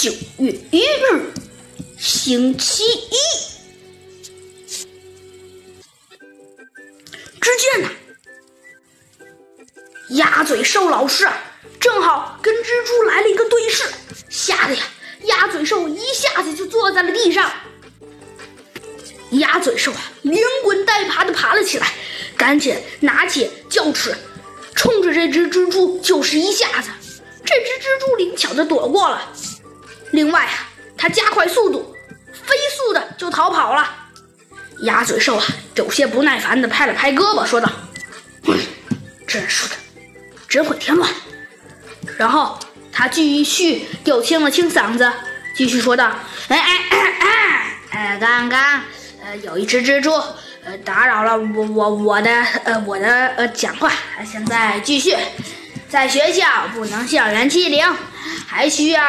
九月一日，星期一。只见呢，鸭嘴兽老师正好跟蜘蛛来了一个对视，吓得呀，鸭嘴兽一下子就坐在了地上。鸭嘴兽啊，连滚带爬的爬了起来，赶紧拿起教尺，冲着这只蜘蛛就是一下子。这只蜘蛛灵巧的躲过了。另外啊，它加快速度，飞速的就逃跑了。鸭嘴兽啊，有些不耐烦的拍了拍胳膊，说道：“真是的，真会添乱。”然后他继续又清了清嗓子，继续说道：“哎哎哎哎，呃，刚刚呃有一只蜘蛛呃打扰了我我我的呃我的呃讲话，现在继续，在学校不能校园欺凌，还需要。”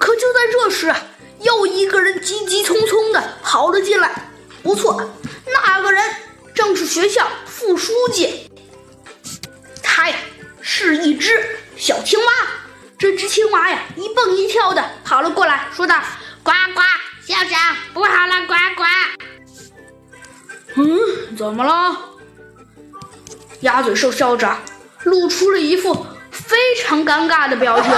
可就在这时，又一个人急急匆匆的跑了进来。不错，那个人正是学校副书记。他呀，是一只小青蛙。这只青蛙呀，一蹦一跳的跑了过来，说道：“呱呱，校长不好了，呱呱。”嗯，怎么了？鸭嘴兽校长露出了一副非常尴尬的表情。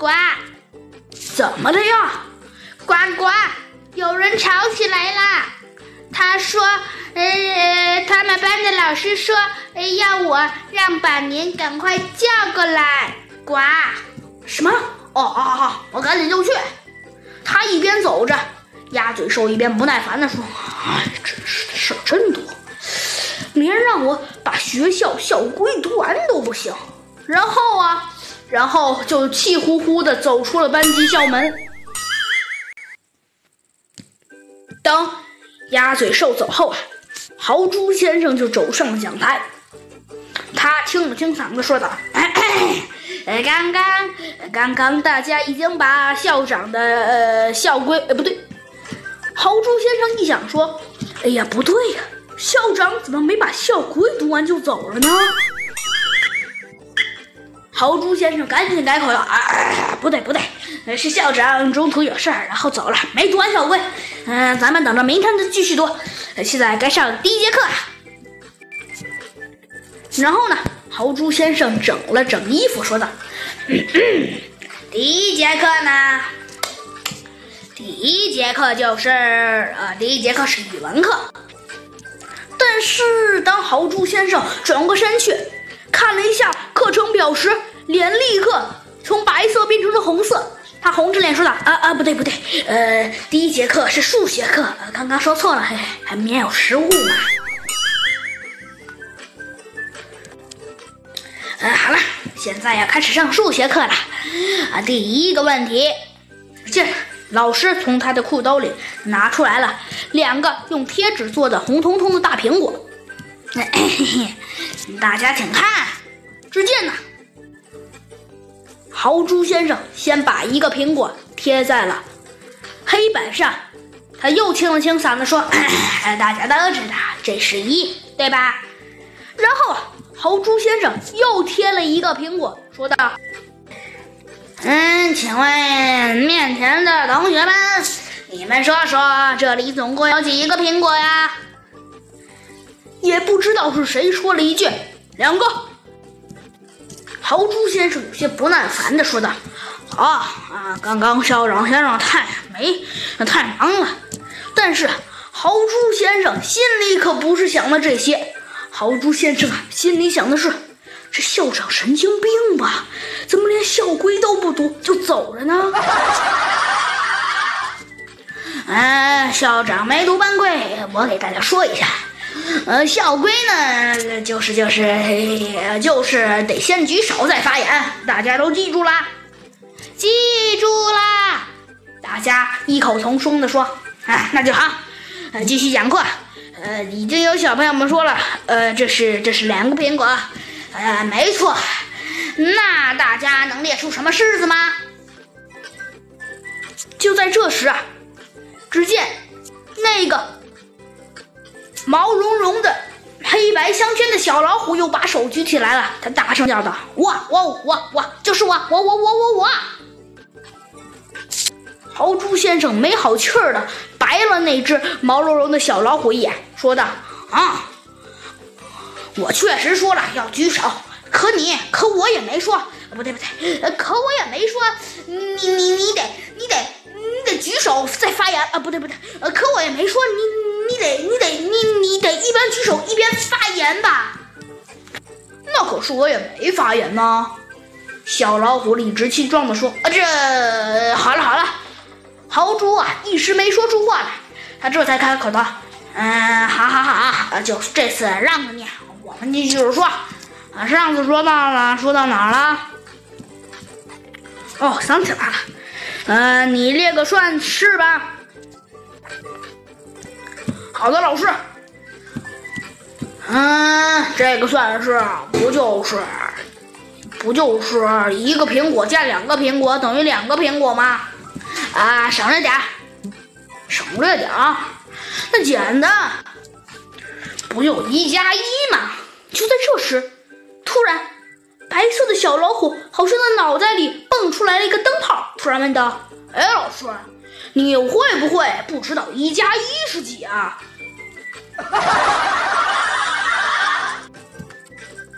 呱，怎么了呀？呱呱，有人吵起来啦！他说，呃，他们班的老师说，要我让板年赶快叫过来。呱，什么？哦哦哦，我赶紧就去。他一边走着，鸭嘴兽一边不耐烦地说：“哎，真是的事儿真多，连让我把学校校规读完都不行。”然后啊，然后就气呼呼的走出了班级校门。当鸭嘴兽走后啊，豪猪先生就走上了讲台。他清了清嗓子说道：“哎，刚刚，刚刚大家已经把校长的呃校规……呃，不对。”豪猪先生一想说：“哎呀，不对呀，校长怎么没把校规读完就走了呢？”豪猪先生赶紧改口了：“啊，不对不对，是校长中途有事儿，然后走了，没读完校规。嗯，咱们等着明天再继续读。现在该上第一节课了。”然后呢，豪猪先生整了整衣服，说道：“嗯 嗯第一节课呢，第一节课就是呃，第一节课是语文课。但是当豪猪先生转过身去看了一下说道：“啊啊，不对不对，呃，第一节课是数学课，刚刚说错了，还还免有失误嘛。”嗯，好了，现在要开始上数学课了。啊，第一个问题，这老师从他的裤兜里拿出来了两个用贴纸做的红彤彤的大苹果。大家请看，只见呢，豪猪先生先把一个苹果贴在了黑板上，他又清了清嗓子说：“ 大家都知道这是一，对吧？”然后啊。豪猪先生又贴了一个苹果，说道：“嗯，请问面前的同学们，你们说说，这里总共有几个苹果呀？”也不知道是谁说了一句：“两个。”豪猪先生有些不耐烦的说道：“啊啊，刚刚校长先生太没太忙了。”但是豪猪先生心里可不是想的这些。豪猪先生啊，心里想的是：这校长神经病吧？怎么连校规都不读就走了呢？嗯，校长没读班规，我给大家说一下。呃，校规呢，就是就是就是得先举手再发言，大家都记住啦？记住啦！大家异口同声的说：“啊，那就好，继续讲课。”呃，已经有小朋友们说了，呃，这是这是两个苹果，呃，没错。那大家能列出什么式子吗？就在这时啊，只见那个毛茸茸的黑白相间的小老虎又把手举起来了，他大声叫道：“我我我我就是我我我我我我！”豪猪先生没好气儿的白了那只毛茸茸的小老虎一眼，说道：“啊，我确实说了要举手，可你可我也没说，不对不对，可我也没说，你你你得你得你得举手再发言啊，不对不对，可我也没说你你得你得你你得一边举手一边发言吧？那可是我也没发言呢。”小老虎理直气壮地说：“啊，这好了好了。”豪猪啊，一时没说出话来，他这才开口道：“嗯，好好好，就这次让着你，我们继续说。啊，上次说到了，说到哪儿了？哦，想起来了，嗯，你列个算式吧。好的，老师。嗯，这个算式不就是不就是一个苹果加两个苹果等于两个苹果吗？”啊，省略点省略点啊那简单，不就一加一吗？就在这时，突然，白色的小老虎好像他脑袋里蹦出来了一个灯泡，突然问道：“哎，老师，你会不会不知道一加一是几啊？”